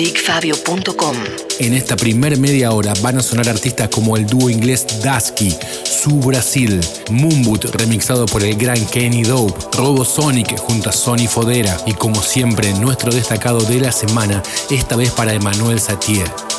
BigFabio.com En esta primer media hora van a sonar artistas como el dúo inglés Dusky, Su Brasil, Moonboot remixado por el gran Kenny Dope, Robo Sonic junto a Sony Fodera y como siempre nuestro destacado de la semana, esta vez para Emanuel Satier.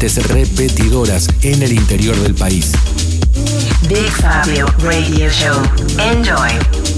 Diferentes repetidoras en el interior del país. Big Fabio Radio Show. Enjoy.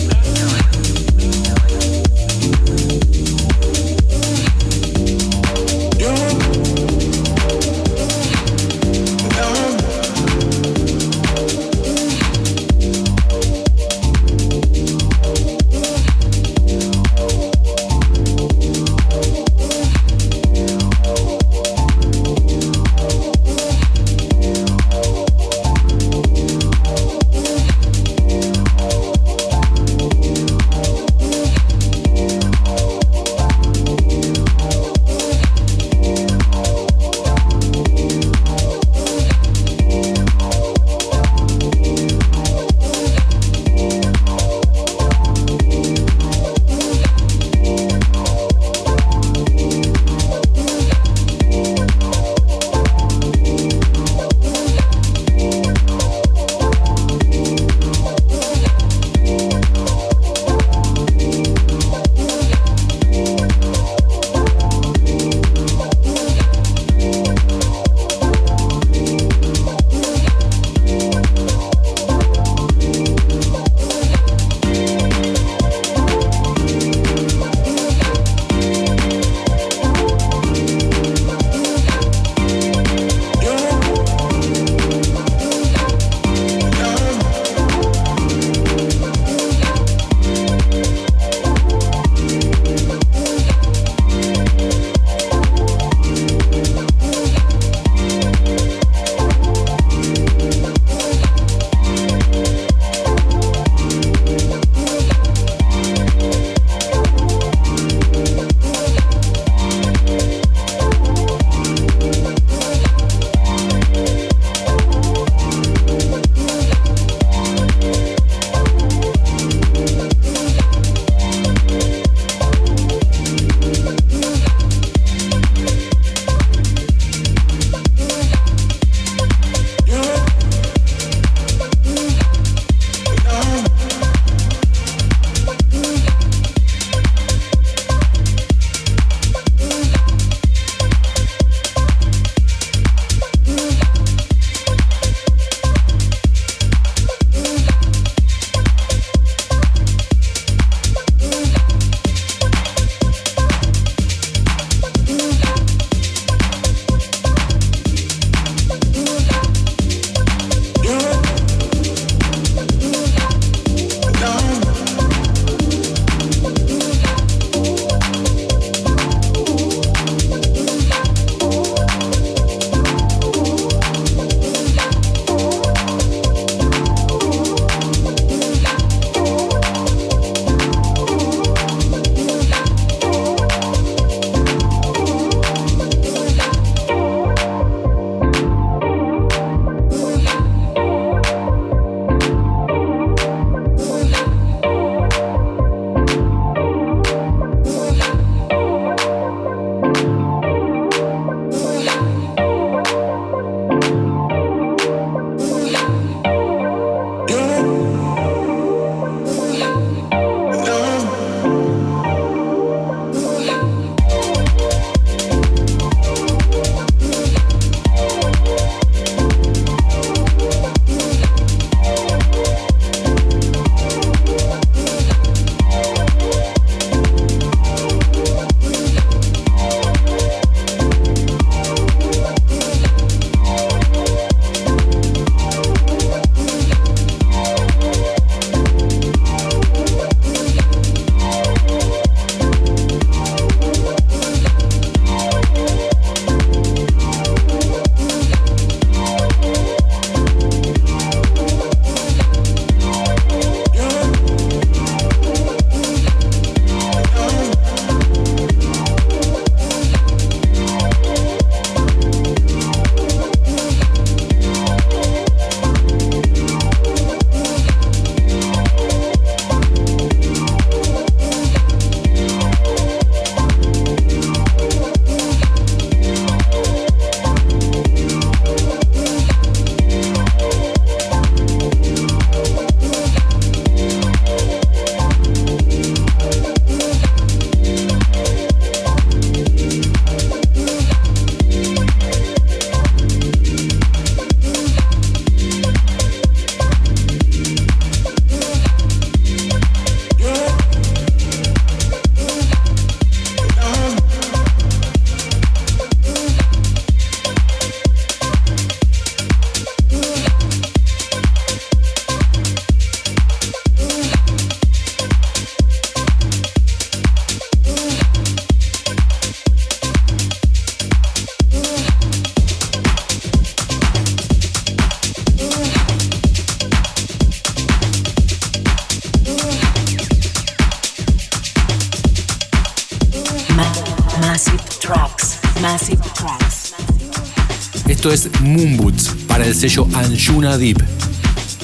Sello Anjuna Deep,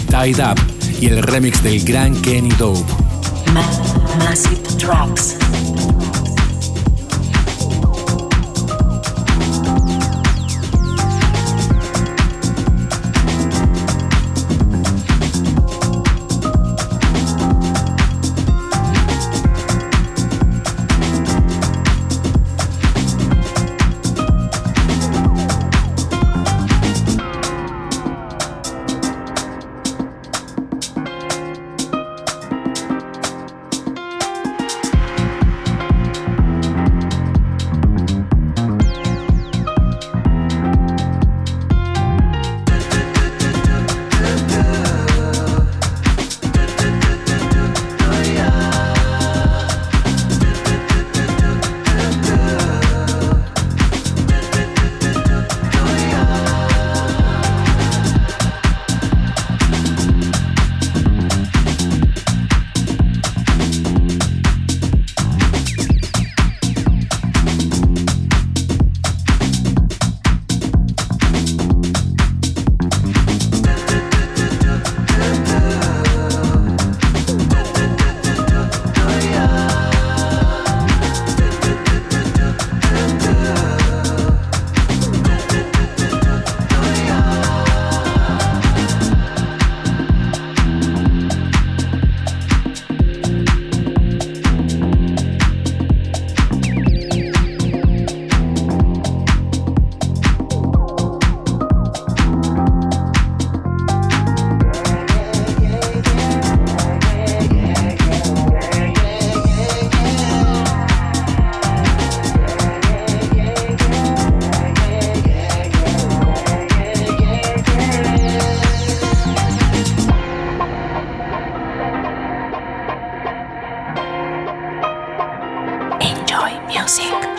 Tied Up y el remix del gran Kenny Dope. music.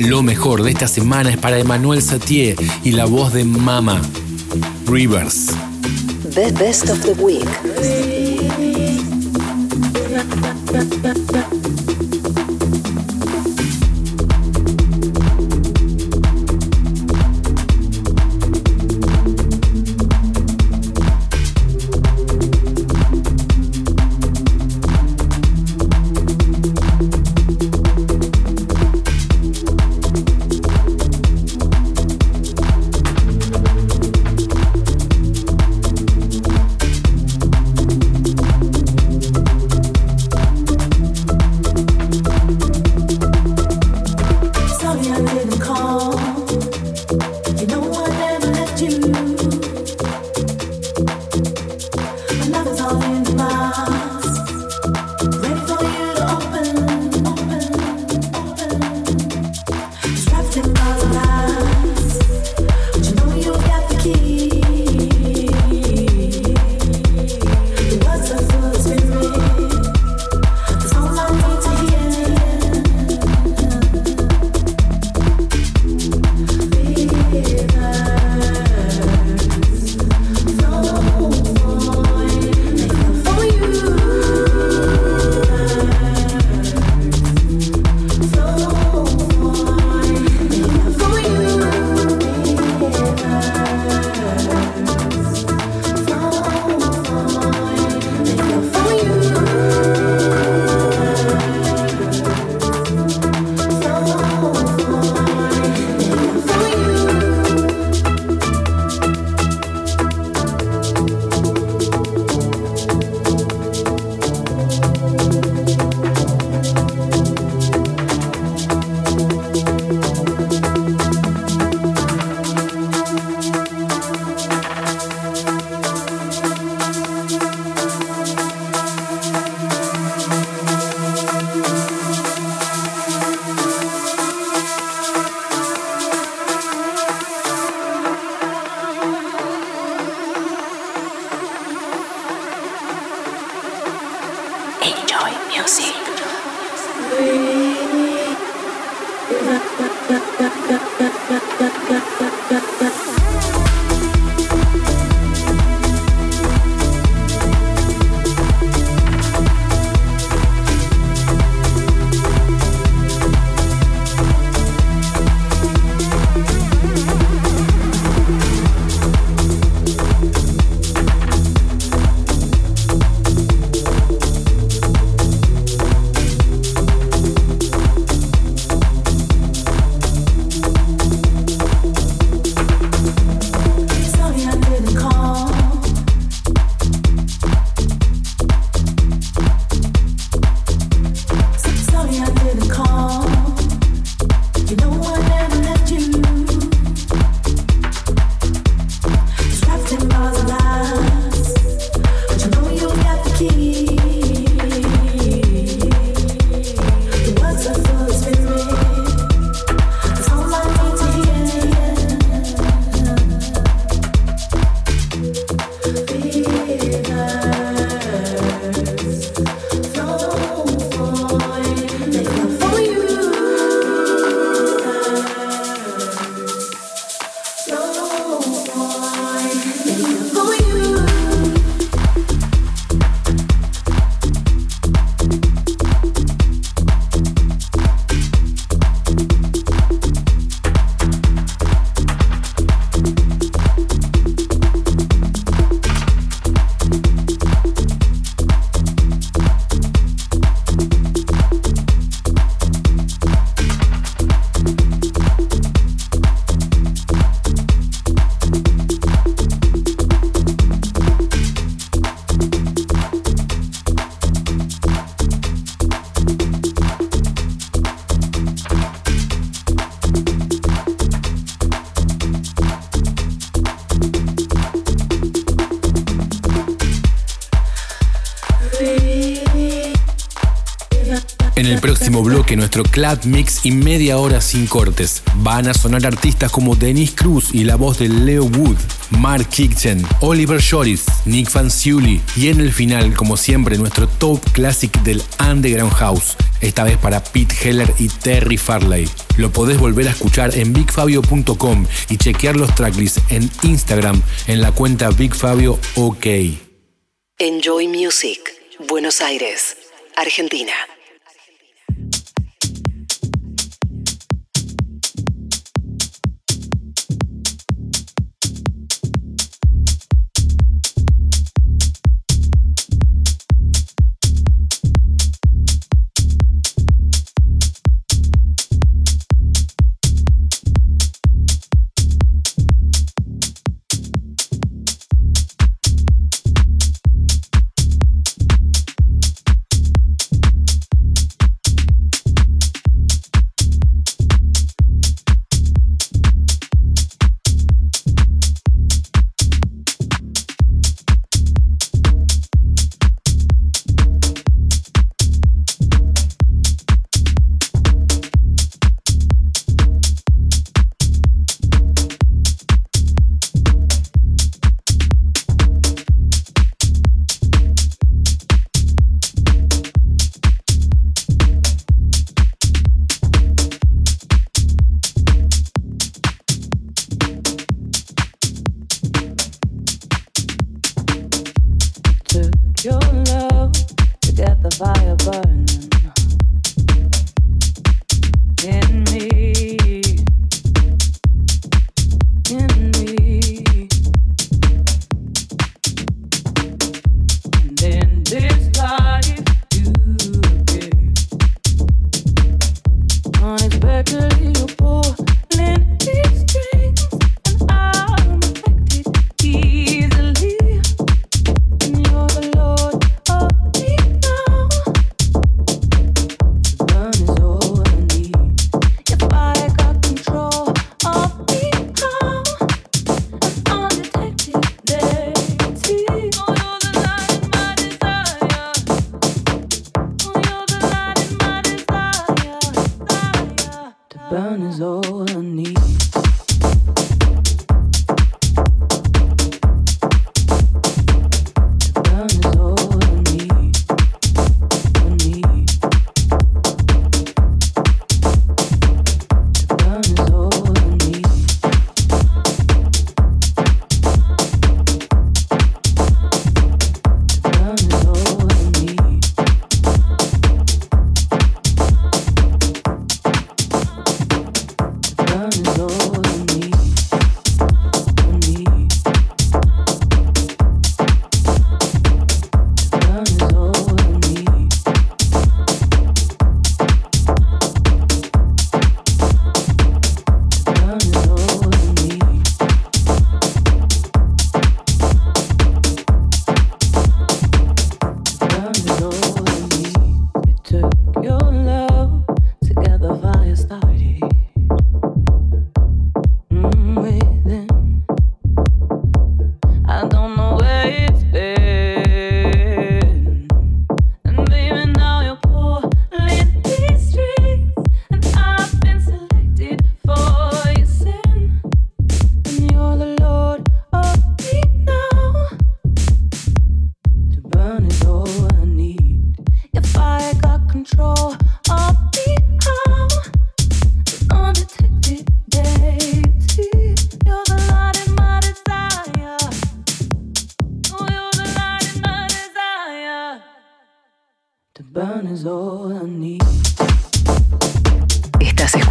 Lo mejor de esta semana es para Emmanuel Satie y la voz de Mama, Rivers. The best of the week. Nuestro Club Mix y media hora sin cortes. Van a sonar artistas como Dennis Cruz y la voz de Leo Wood. Mark Kitchen, Oliver Shoris, Nick Fanciulli y en el final, como siempre, nuestro top classic del Underground House, esta vez para Pete Heller y Terry Farley. Lo podés volver a escuchar en bigfabio.com y chequear los tracklists en Instagram en la cuenta BigFabio OK. Enjoy Music, Buenos Aires, Argentina.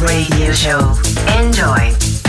Radio Show. Enjoy.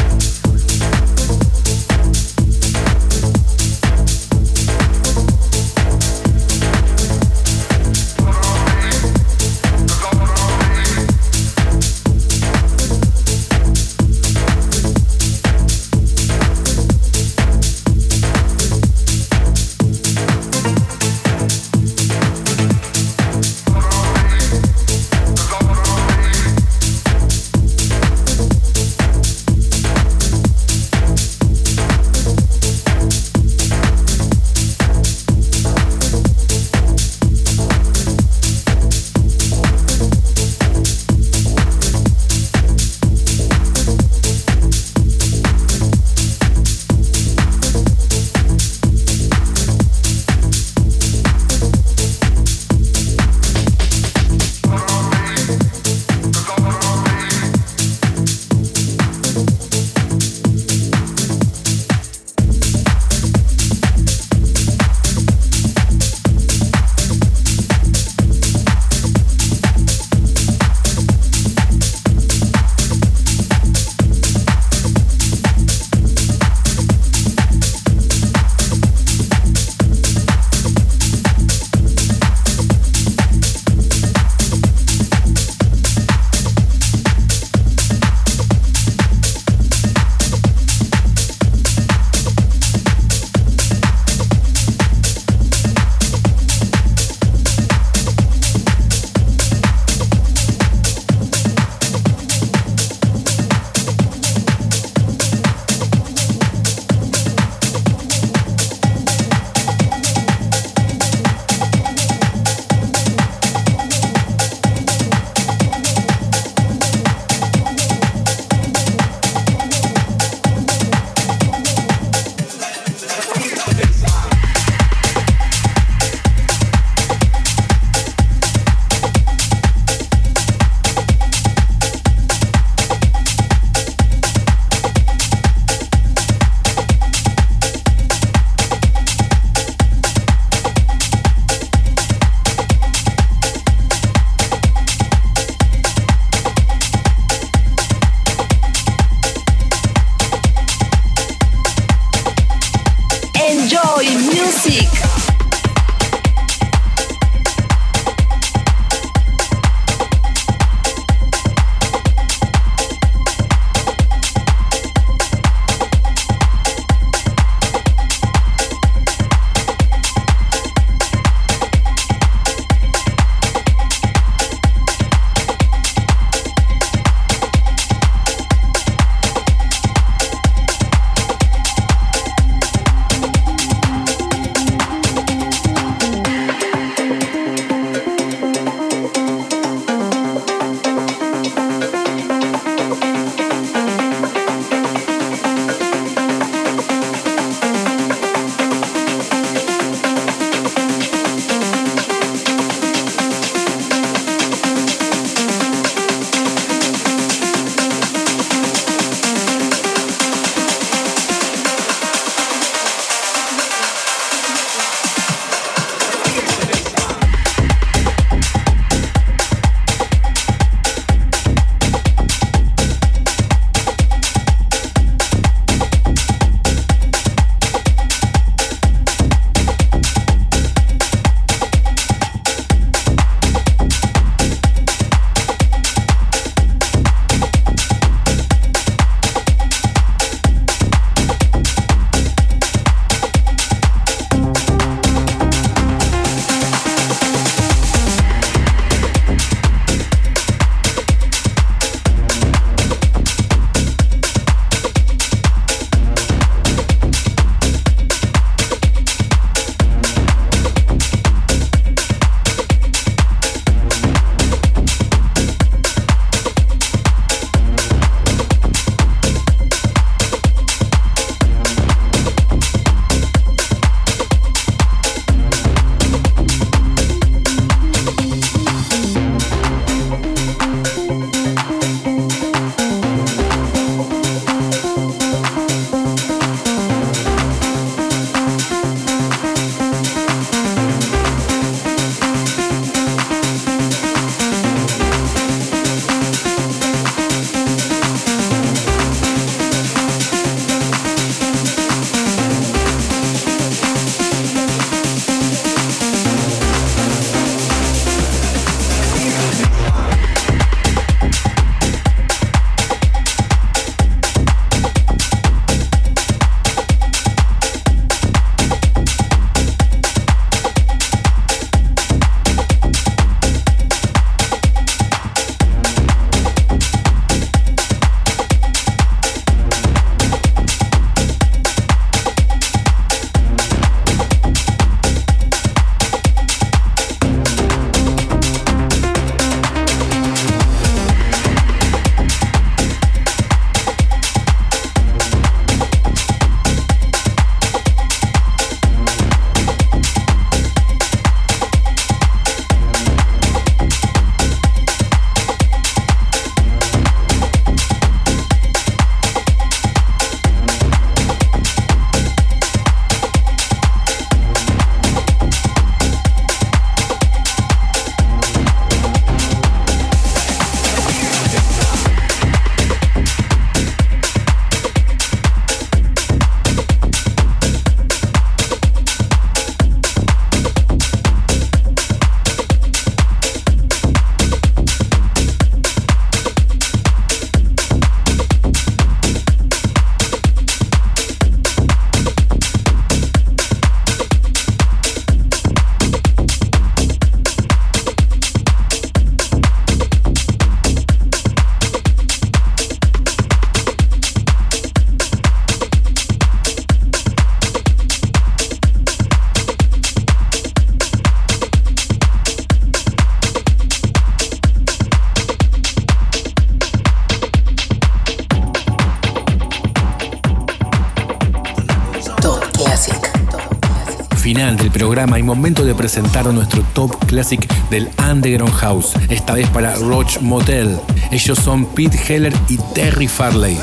Y momento de presentar nuestro top classic del Underground House, esta vez para Roach Motel. Ellos son Pete Heller y Terry Farley,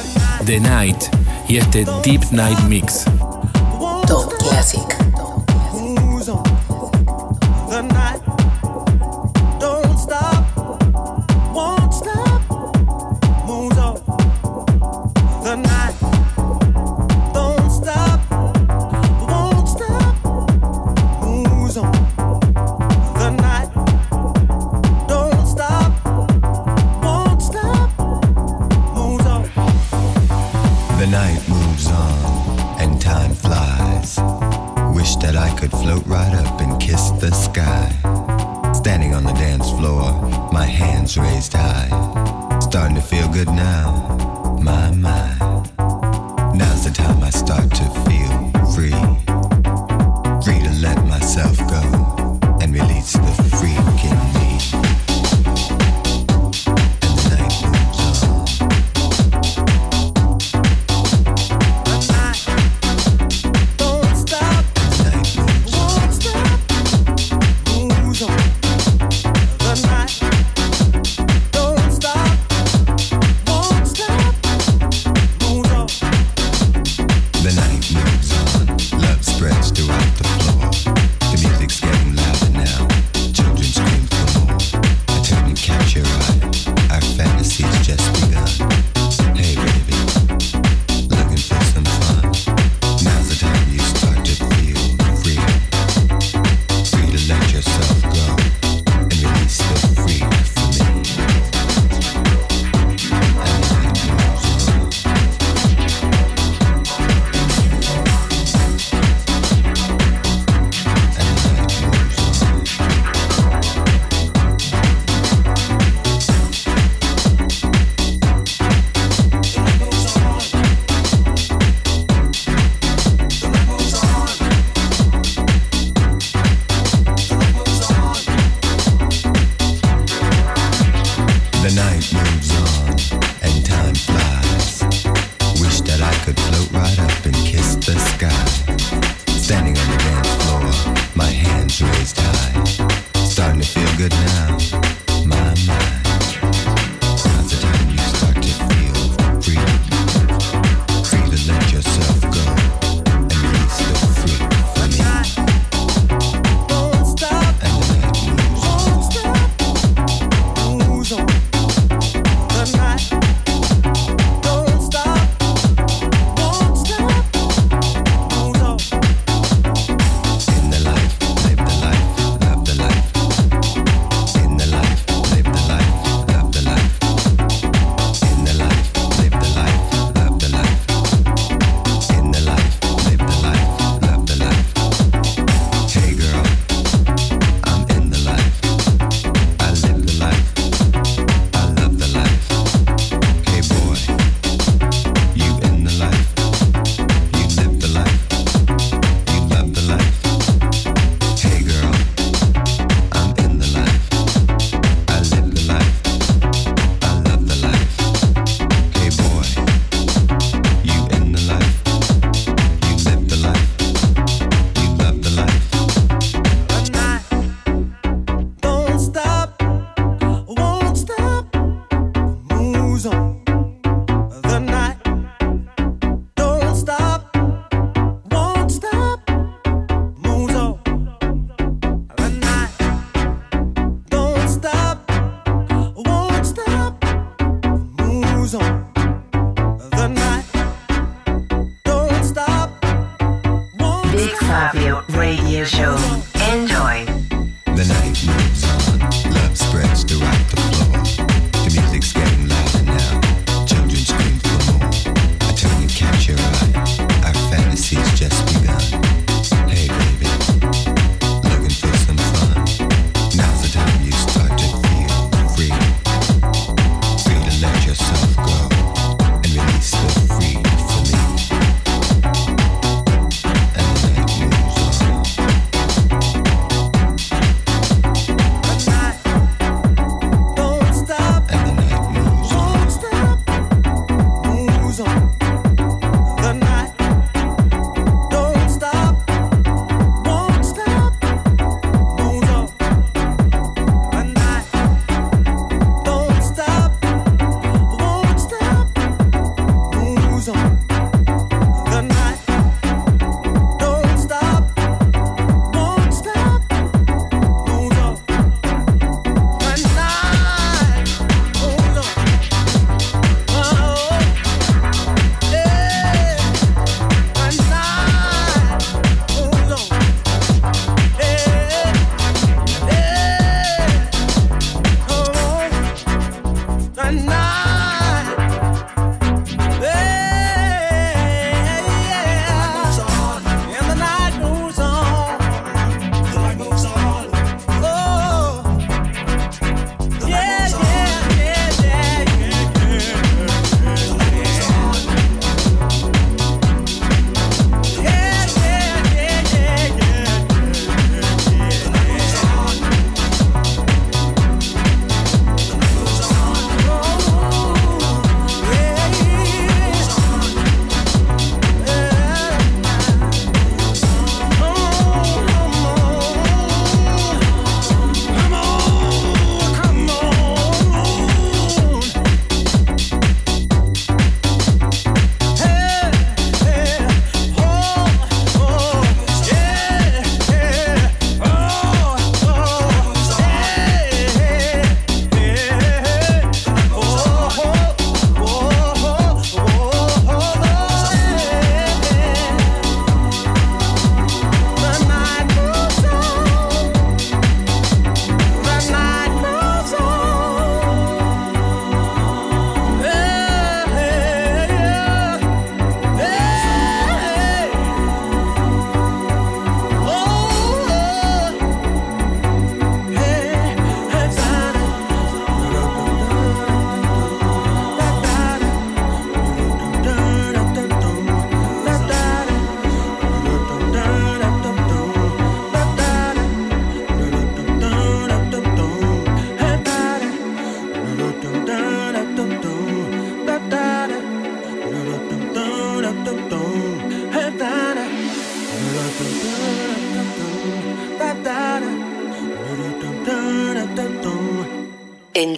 The Night y este Deep Night Mix. Top Classic.